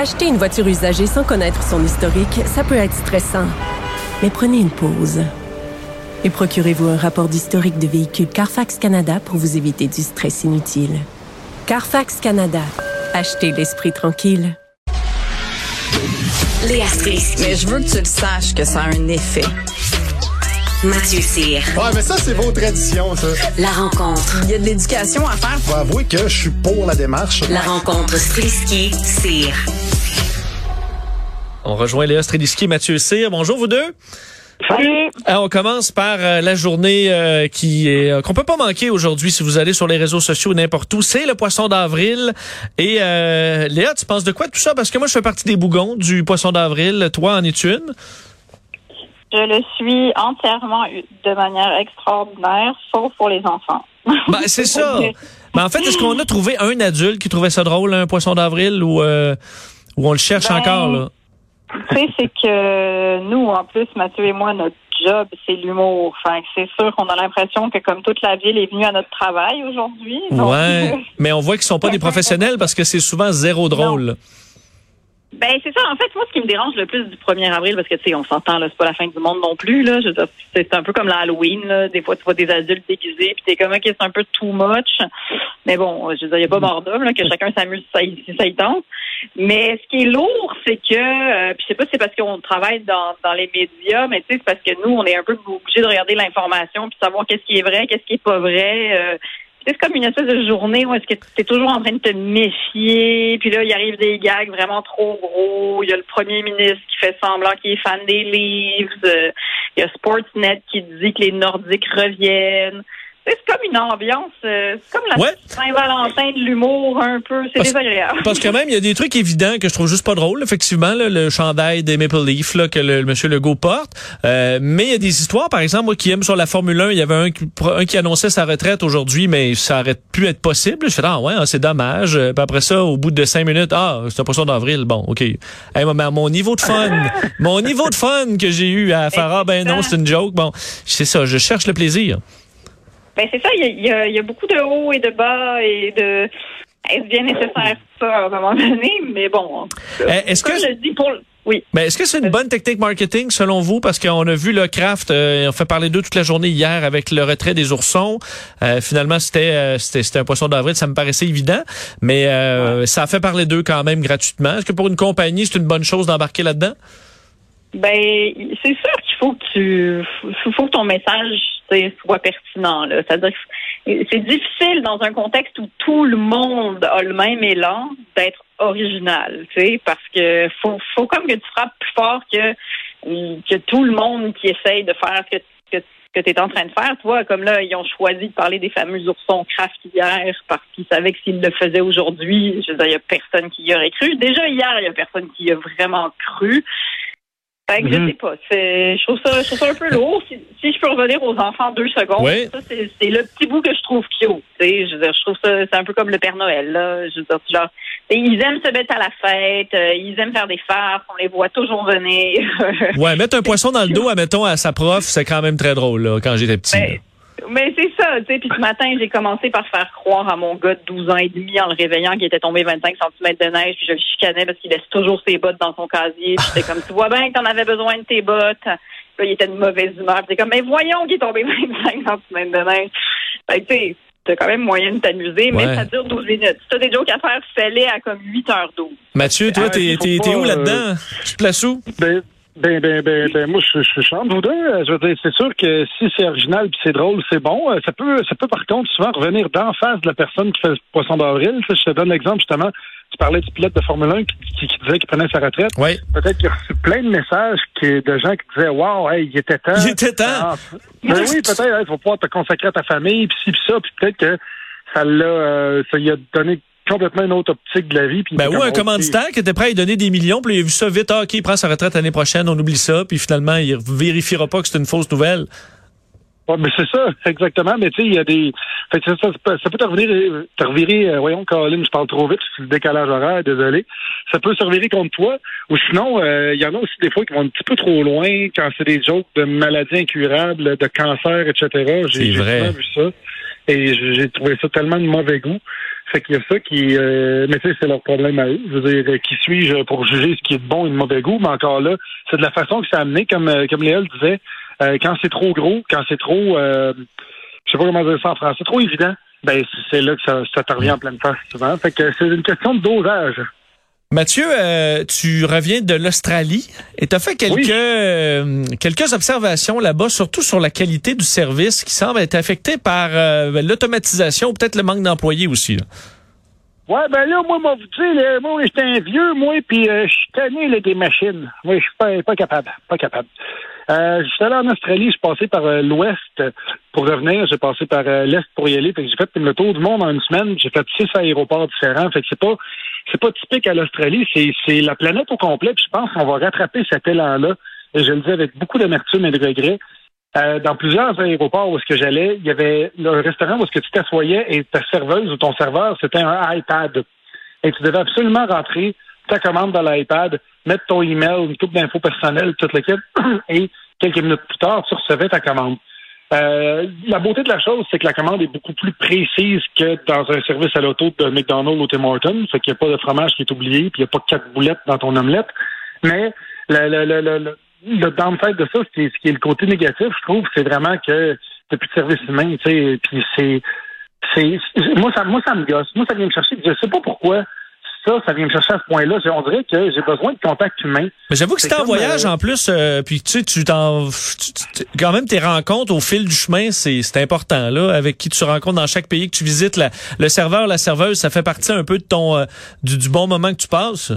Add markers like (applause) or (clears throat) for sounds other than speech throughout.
Acheter une voiture usagée sans connaître son historique, ça peut être stressant. Mais prenez une pause. Et procurez-vous un rapport d'historique de véhicule Carfax Canada pour vous éviter du stress inutile. Carfax Canada. Achetez l'esprit tranquille. Léa Strisky. Mais je veux que tu le saches que ça a un effet. Mathieu Cyr. Ouais, mais ça, c'est vos traditions, ça. La rencontre. Il y a de l'éducation à faire. Faut avouer que je suis pour la démarche. La rencontre Strisky-Cyr. On rejoint Léa Streliski et Mathieu Cyr. Bonjour vous deux. Salut. Ah, on commence par euh, la journée euh, qui est euh, qu'on peut pas manquer aujourd'hui si vous allez sur les réseaux sociaux n'importe où. C'est le poisson d'avril. Et euh, Léa, tu penses de quoi de tout ça? Parce que moi, je fais partie des bougons du poisson d'avril. Toi, en es-tu une? Je le suis entièrement de manière extraordinaire, sauf pour les enfants. (laughs) Ben c'est ça. Ben, en fait, est-ce qu'on a trouvé un adulte qui trouvait ça drôle, un poisson d'avril, ou euh, ou on le cherche Ben, encore là? Tu sais, c'est que nous, en plus, Mathieu et moi, notre job, c'est l'humour. Enfin, c'est sûr qu'on a l'impression que comme toute la ville est venue à notre travail aujourd'hui. donc- Ouais. (laughs) Mais on voit qu'ils sont pas des professionnels parce que c'est souvent zéro drôle. Ben c'est ça. En fait, moi, ce qui me dérange le plus du 1er avril, parce que tu sais, on s'entend là, c'est pas la fin du monde non plus là. Je c'est un peu comme l'Halloween là. Des fois, tu vois des adultes déguisés, puis t'es comme ok, c'est un peu too much. Mais bon, je veux dire, y a pas mort d'homme là, que chacun s'amuse si ça ça y tente. Mais ce qui est lourd, c'est que, euh, puis je sais pas si c'est parce qu'on travaille dans, dans les médias, mais tu sais, c'est parce que nous, on est un peu obligés de regarder l'information puis savoir qu'est-ce qui est vrai, qu'est-ce qui est pas vrai. euh, c'est comme une espèce de journée où est-ce que tu es toujours en train de te méfier, puis là, il arrive des gags vraiment trop gros. Il y a le premier ministre qui fait semblant qu'il est fan des livres. euh, Il y a Sportsnet qui dit que les Nordiques reviennent. C'est comme une ambiance, euh, c'est comme la Ouais. Saint-Valentin de l'humour un peu. C'est désagréable. Parce que même, il y a des trucs évidents que je trouve juste pas drôles, effectivement, là, le chandail des Maple Leafs là, que le, le monsieur Legault porte. Euh, mais il y a des histoires, par exemple, moi qui aime sur la Formule 1, il y avait un, qui- un qui annonçait sa retraite aujourd'hui, mais ça aurait pu être possible. Je fais, ah ouais, hein, c'est dommage. Euh, Puis après ça, au bout de cinq minutes, ah, c'est un poisson d'avril. Bon, OK. Hey, mon, mon niveau de fun, (laughs) mon niveau de fun que j'ai eu à faire, ah ben non, c'est une joke. Bon, c'est ça, je cherche le plaisir. Ben c'est ça, il y a, y y beaucoup de hauts et de bas et de. Est-ce bien nécessaire ça à un moment donné? Mais bon. Eh, Est-ce que je dis pour. Oui. Mais est-ce que c'est une bonne technique marketing selon vous? Parce qu'on a vu le Kraft, euh, on fait parler d'eux toute la journée hier avec le retrait des oursons. Euh, finalement, c'était, euh, c'était un poisson d'avril, ça me paraissait évident. Mais euh, ça a fait parler d'eux quand même gratuitement. Est-ce que pour une compagnie, c'est une bonne chose d'embarquer là-dedans? Ben, c'est sûr faut que tu, faut, que ton message tu soit pertinent. C'est-à-dire c'est difficile dans un contexte où tout le monde a le même élan d'être original, tu sais, parce que faut, faut comme que tu frappes plus fort que que tout le monde qui essaye de faire ce que que, que tu es en train de faire. Toi, comme là, ils ont choisi de parler des fameux oursons craft hier parce qu'ils savaient que s'ils le faisaient aujourd'hui, je veux dire, il y a personne qui y aurait cru. Déjà hier, il y a personne qui y a vraiment cru. Fait que je sais pas. Je trouve ça, je trouve ça un peu lourd. Si, si je peux revenir aux enfants deux secondes, ça c'est, le petit bout que je trouve cute. Je veux dire, je trouve ça, c'est un peu comme le Père Noël là. Je veux dire, genre, ils aiment se mettre à la fête, euh, ils aiment faire des farces, on les voit toujours venir. Ouais, mettre un (laughs) poisson dans le dos, admettons, à sa prof, c'est quand même très drôle, là, quand j'étais petit. Ben, mais c'est ça, tu sais. Puis ce matin, j'ai commencé par faire croire à mon gars de 12 ans et demi en le réveillant qu'il était tombé 25 cm de neige. Puis je le chicanais parce qu'il laisse toujours ses bottes dans son casier. Puis j'étais comme, tu vois bien que t'en avais besoin de tes bottes. Puis là, il était de mauvaise humeur. Puis j'étais comme, mais voyons qu'il est tombé (laughs) 25 cm de neige. Fait que tu sais, t'as quand même moyen de t'amuser, mais Ouais. ça dure 12 minutes. Si t'as des jokes à faire, fais-les à comme 8h12. Mathieu, toi, Ah, t'es, où euh, là-dedans? Tu te places où? Ben, ben, ben, ben, ben, moi, je, je chante vous deux. Euh, Je veux dire, c'est sûr que si c'est original puis c'est drôle, c'est bon. Euh, Ça peut, ça peut par contre souvent revenir d'en face de la personne qui fait le poisson d'avril. Je te donne l'exemple justement. Tu parlais du pilote de Formule 1 qui, qui- qui disait qu'il prenait sa retraite. Oui. Peut-être qu'il a reçu plein de messages qui, de gens qui disaient Waouh, hey, il était temps. Il était temps. Ah, ben oui, peut-être, il faut pouvoir te consacrer à ta famille, puis ci, puis ça, puis peut-être que ça l'a, euh, ça lui a donné complètement une autre optique de la vie. Puis Ben oui, un commanditaire qui était prêt à lui donner des millions, puis il a vu ça vite, ah, OK, il prend sa retraite l'année prochaine, on oublie ça, puis finalement, il vérifiera pas que c'est une fausse nouvelle. Ouais, mais c'est ça, exactement. Mais tu sais, il y a des. Fait que ça, ça, peut- ça peut te revenir, te revirer, euh, voyons, Colin, je parle trop vite, c'est le décalage horaire, désolé. Ça peut se revirer contre toi. Ou sinon, euh, il y en a aussi des fois qui vont un petit peu trop loin quand c'est des jokes de maladies incurables, de cancer, etc. C'est J'ai vu ça. Et j'ai trouvé ça tellement de mauvais goût. Fait qu'il y a ça qui. euh, mais tu sais, c'est leur problème à eux. Je veux dire, euh, qui suis-je pour juger ce qui est de bon et de mauvais goût? Mais encore là, c'est de la façon que c'est amené, comme, euh, comme Léa le disait. Euh, quand c'est trop gros, quand c'est trop, euh, je sais pas comment dire ça en français, trop évident, ben c'est- là que ça, ça te revient en pleine face souvent. Fait que c'est une question de dosage. Mathieu, euh, tu reviens de l'Australie et tu as fait quelques, Oui. euh, quelques observations là-bas, surtout sur la qualité du service qui semble être affecté par euh, l'automatisation ou peut-être le manque d'employés aussi. là. Ouais, ben là, moi, moi, sais, là, moi, j'étais un vieux, moi, puis euh, je suis tanné là, des machines. Moi, je suis pas, pas capable, pas capable. Euh, j'étais allé en Australie, je suis passé par euh, l'ouest pour revenir, j'ai passé par euh, l'est pour y aller. Fait que j'ai fait le tour du monde en une semaine, j'ai fait six aéroports différents. Fait que c'est pas c'est pas typique à l'Australie, c'est la planète au complet. Puis je pense qu'on va rattraper cet élan-là. Je le dis avec beaucoup d'amertume et de regret. Euh, dans plusieurs aéroports où est-ce que j'allais, il y avait le restaurant où est-ce que tu t'assoyais et ta serveuse ou ton serveur, c'était un iPad. Et tu devais absolument rentrer ta commande dans l'iPad, mettre ton email, une coupe d'infos personnelles, toute l'équipe, (clears throat) et quelques minutes plus tard, tu recevais ta commande. Euh, la beauté de la chose, c'est que la commande est beaucoup plus précise que dans un service à l'auto de McDonald's ou Tim Hortons. Fait qu'il n'y a pas de fromage qui est oublié, puis il n'y a pas quatre boulettes dans ton omelette. Mais le, le, le, le, le, downside de ça, c'est ce qui est le côté négatif, je trouve, c'est vraiment que t'as plus de service humain, tu sais, puis c'est, c'est, moi ça, moi ça me gosse, moi ça vient me chercher, je sais pas pourquoi ça, ça vient me chercher à ce point-là. On dirait que j'ai besoin de contact humain. Mais j'avoue que C'est c'était en voyage euh, en plus, euh, puis tu sais, tu t'en, tu- tu- quand même tes rencontres au fil du chemin, c'est c'est important là, avec qui tu rencontres dans chaque pays que tu visites, la- le serveur, la serveuse, ça fait partie un peu de ton euh, du, du bon moment que tu passes?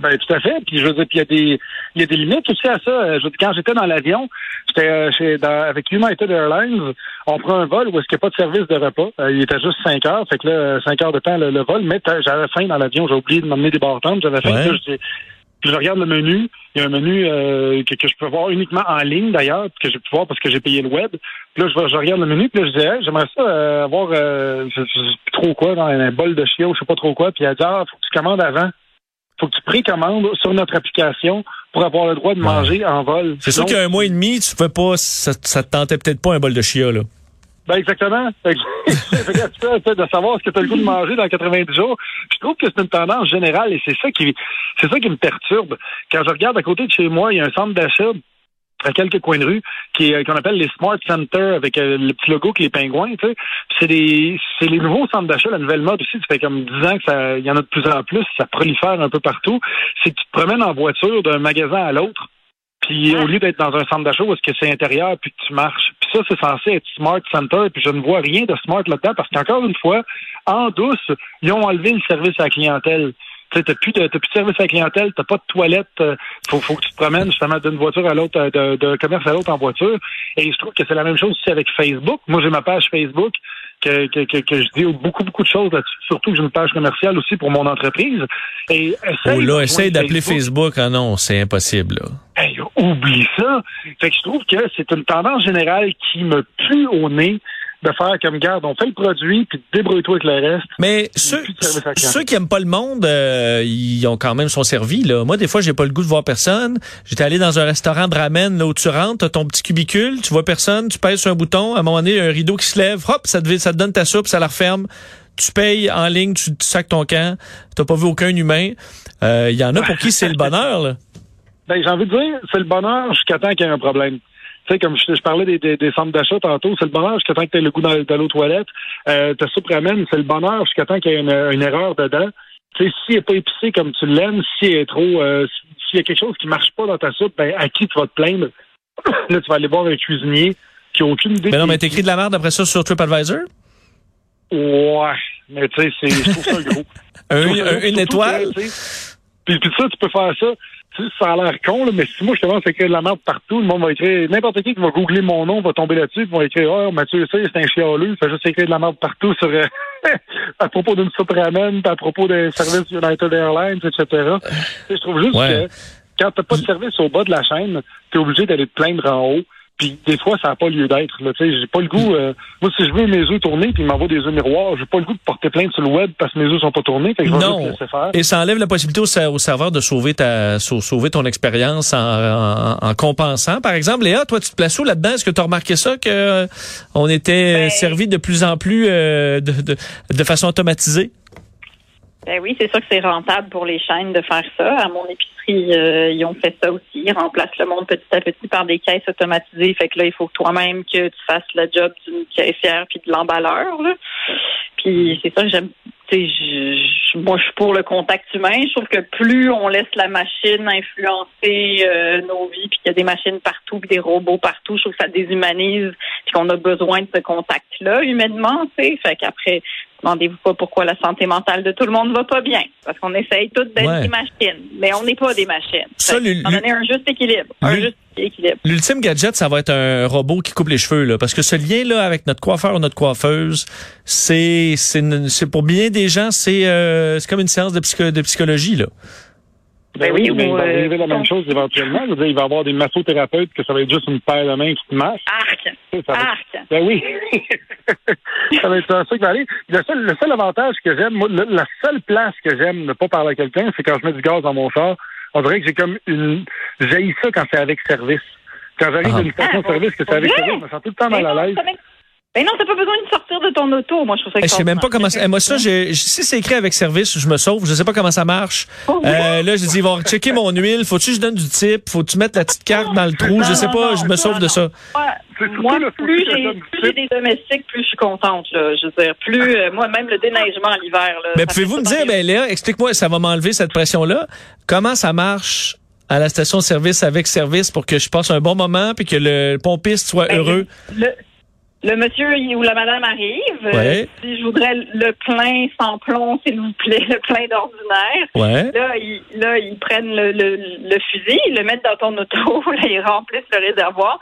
Ben tout à fait. Puis je veux dire, puis il y a des il y a des limites aussi à ça. Euh, Je veux dire, quand j'étais dans l'avion, j'étais euh, chez dans- avec United Airlines, on prend un vol où est-ce qu'il n'y a pas de service de repas. Euh, il était juste 5 heures, fait que là, euh, 5 heures de temps le, le vol, mais j'avais faim dans l'avion, j'ai oublié de m'emmener des bartendes, j'avais faim, Ouais. là, puis je regarde le menu. Il y a un menu euh, que, que je peux voir uniquement en ligne d'ailleurs, que j'ai pu voir parce que j'ai payé le web. Puis là, je, je regarde le menu, puis là, je dis, Hey, j'aimerais ça euh, avoir euh, je, je trop quoi, dans un bol de chiot, je sais pas trop quoi. Puis elle dit, ah, faut que tu commandes avant. Faut que tu précommandes sur notre application pour avoir le droit de manger en vol. C'est sûr qu'il y a un mois et demi, tu fais pas, ça, ça te tentait peut-être pas un bol de chia là. Ben exactement. (laughs) Fait que- de savoir ce que tu as le goût de manger dans 90 jours. Je trouve que c'est une tendance générale et c'est ça qui c'est ça qui me perturbe. Quand je regarde à côté de chez moi, il y a un centre d'achat à quelques coins de rue qui est- qu'on appelle les Smart Centers avec euh, le petit logo qui est pingouin, tu sais. C'est des c'est les nouveaux centres d'achat, la nouvelle mode aussi, ça fait comme 10 ans que ça il y en a de plus en plus, ça prolifère un peu partout. C'est que tu te promènes en voiture d'un magasin à l'autre. Puis au lieu d'être dans un centre d'achat où est-ce que c'est intérieur puis que tu marches. Puis ça, c'est censé être Smart Center. Puis je ne vois rien de smart là-dedans parce qu'encore une fois, en douce, ils ont enlevé le service à la clientèle. Tu t'as plus de, t'as plus de service à la clientèle, t'as pas de toilette, euh, faut, faut que tu te promènes justement d'une voiture à l'autre, euh, de- d'un commerce à l'autre en voiture. Et je trouve que c'est la même chose aussi avec Facebook. Moi, j'ai ma page Facebook que, que, que, que je dis beaucoup, beaucoup de choses là-dessus. Surtout que j'ai une page commerciale aussi pour mon entreprise. Et essaye Oh là, essaye d'appeler Facebook. Ah non, c'est impossible là. Hey, oublie ça. Fait que je trouve que c'est une tendance générale qui me pue au nez de faire comme garde, on fait le produit, puis débrouille-toi avec le reste. Mais ceux, ceux qui aiment pas le monde, euh, ils ont quand même son servi. Là. Moi, des fois, j'ai pas le goût de voir personne. J'étais allé dans un restaurant de ramen là où tu rentres, t'as ton petit cubicule, tu vois personne, tu pèses sur un bouton, à un moment donné, il y a un rideau qui se lève, hop, ça te, ça te donne ta soupe, ça la referme. Tu payes en ligne, tu, tu sacs ton camp, t'as pas vu aucun humain. Euh, Il y en a pour (laughs) qui c'est le bonheur. Là. Ben, j'ai envie de dire, c'est le bonheur jusqu'à temps qu'il y ait un problème. Tu sais, comme je, je parlais des, des, des centres d'achat tantôt, c'est le bonheur jusqu'à temps que tu aies le goût d'aller aux toilettes. Euh, ta soupe ramen, c'est le bonheur jusqu'à temps qu'il y ait une, une erreur dedans. Tu sais, s'il n'est pas épicé comme tu l'aimes, s'il est trop, euh, s'il y a quelque chose qui marche pas dans ta soupe, ben, à qui tu vas te plaindre? Là, tu vas aller voir un cuisinier qui a aucune idée. Mais non, mais t'écris de la merde après ça sur TripAdvisor? Ouais, mais tu sais, c'est, je trouve ça gros. (laughs) Un- une étoile? Puis, puis ça, tu peux faire ça. Ça a l'air con, là, mais si moi je commence à écrire de la merde partout, le monde va écrire, n'importe qui qui va googler mon nom va tomber là-dessus, puis va écrire, oh, Mathieu, ça, c'est un chialeux, il fait juste écrire de la merde partout sur, euh, (laughs) à propos d'une soupe ramen, à propos des services United Airlines, etc. Je trouve juste Ouais. que quand t'as pas de service au bas de la chaîne, t'es obligé d'aller te plaindre en haut. Puis des fois, ça n'a pas lieu d'être. là. Tu sais, J'ai pas le goût. euh, moi, si je veux mes œufs tournés, puis ils m'envoient des œufs miroirs, j'ai pas le goût de porter plainte sur le web parce que mes œufs sont pas tournés. Fait que je vais Non. faire. Et ça enlève la possibilité au, ser- au serveur de sauver ta sau- sauver ton expérience en, en- en compensant. Par exemple, Léa, toi, tu te places où là-dedans? Est-ce que tu as remarqué ça que euh, on était Ben- servi de plus en plus euh, de, de, de façon automatisée? Ben oui, c'est sûr que c'est rentable pour les chaînes de faire ça. À mon épicerie, euh, ils ont fait ça aussi. Ils remplacent le monde petit à petit par des caisses automatisées. Fait que là, il faut toi-même que tu fasses le job d'une caissière puis de l'emballeur. Puis c'est ça que j'aime. Je- moi, je suis pour le contact humain. Je trouve que plus on laisse la machine influencer euh, nos vies, puis qu'il y a des machines partout, puis des robots partout, je trouve que ça déshumanise, puis qu'on a besoin de ce contact-là humainement. Sais, fait qu'après, demandez-vous pas pourquoi la santé mentale de tout le monde va pas bien, parce qu'on essaye toutes d'être Ouais. des machines, mais on n'est pas des machines. Ça, Fait qu'en donner un juste équilibre, un juste équilibre. L'ultime gadget, ça va être un robot qui coupe les cheveux, là, parce que ce lien-là avec notre coiffeur ou notre coiffeuse, c'est c'est pour bien des gens, c'est euh, c'est comme une séance de, psycho- de psychologie, là. Ben Ben oui, oui, mais il va euh, arriver la même chose éventuellement. Je veux dire, il va y avoir des massothérapeutes que ça va être juste une paire de mains qui te masse. Arc, (laughs) Ça va être- arc. Ben oui. ça va être ça qui va aller. Le seul, le seul avantage que j'aime, moi, le- la seule place que j'aime ne pas parler à quelqu'un, c'est quand je mets du gaz dans mon char. On dirait que j'ai comme une. J'haïs ça quand c'est avec service. Quand j'arrive Ah. d'une station Ah, service que c'est avec vrai? service, je me sens tout le temps mal à l'aise. Ben non, t'as pas besoin de sortir de ton auto. Moi, je trouve ça Eh, je sais même pas comment ça. eh, Moi, ça, j'ai- si c'est écrit avec service, je me sauve. Je sais pas comment ça marche. Oh, Euh, là, je dis, ils vont checker mon huile. Faut-tu que je donne du type? Faut-tu mettre la petite carte dans le trou? Je sais non, pas. non, Je me non, sauve de ça. Moi, le plus j'ai des domestiques, plus je suis contente. Là. Je veux dire, plus euh, moi même le déneigement l'hiver. là, Mais pouvez-vous me dire, ben Léa, explique-moi, ça va m'enlever cette pression-là. Comment ça marche à la station de service avec service pour que je passe un bon moment puis que le pompiste soit Ben, heureux? Le, le monsieur ou la madame arrive. euh, Ouais. si je voudrais le plein sans plomb, s'il vous plaît, (laughs) le plein d'ordinaire. Ouais. Là, ils, là, ils prennent le, le, le fusil, ils le mettent dans ton auto, (laughs) là, ils remplissent le réservoir.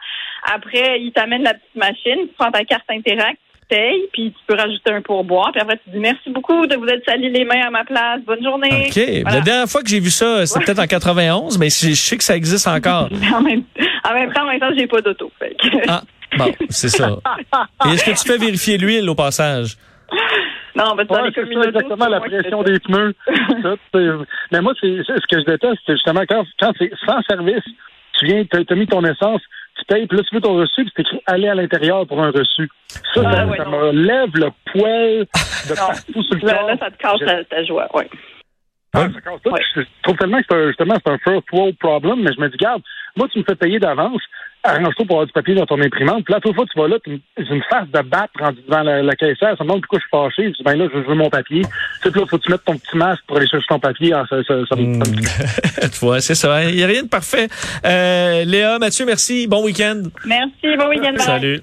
Après, ils t'amènent la petite machine, tu prends ta carte Interact, tu payes, puis tu peux rajouter un pourboire. Puis après, tu dis merci beaucoup de vous être sali les mains à ma place. Bonne journée. OK. La dernière fois que j'ai vu ça, c'était peut-être en (laughs) 91, mais je je sais que ça existe encore. En même, en même temps, en même temps, j'ai pas d'auto. Fait que- Ah, bon, c'est ça. Et est-ce que tu fais vérifier l'huile au passage? Non, dans Ouais, c'est ça, exactement, la pression des pneus. Mais moi, c'est ce que je déteste, c'est justement quand, quand c'est sans service, tu viens, t'as as mis ton essence, tu payes, puis là, tu veux ton reçu, puis c'est écrit aller à l'intérieur pour un reçu. Ça, Ah, ça, ouais, ça non. me lève le poil de Non. partout sur le Là, corps. là, ça te casse ta, ta joie, oui. Ah, ça casse tout. Ouais. Je trouve tellement que c'est un, justement, c'est un first world problem, mais je me dis, garde, moi, tu me fais payer d'avance, arrange-toi pour avoir du papier dans ton imprimante, puis là, toute fois, tu vas là, tu me- j'ai une face de battre rendue devant la, la caissière, ça me demande pourquoi je suis fâché, je dis, ben là, je veux mon papier. Tu sais, là, faut que tu mettes ton petit masque pour aller chercher ton papier, Ah, ça, ça, ça, me- ça me- (laughs) tu vois, c'est ça. Il n'y a rien de parfait. Euh, Léa, Mathieu, merci. Bon week-end. Merci, bon week-end. Salut.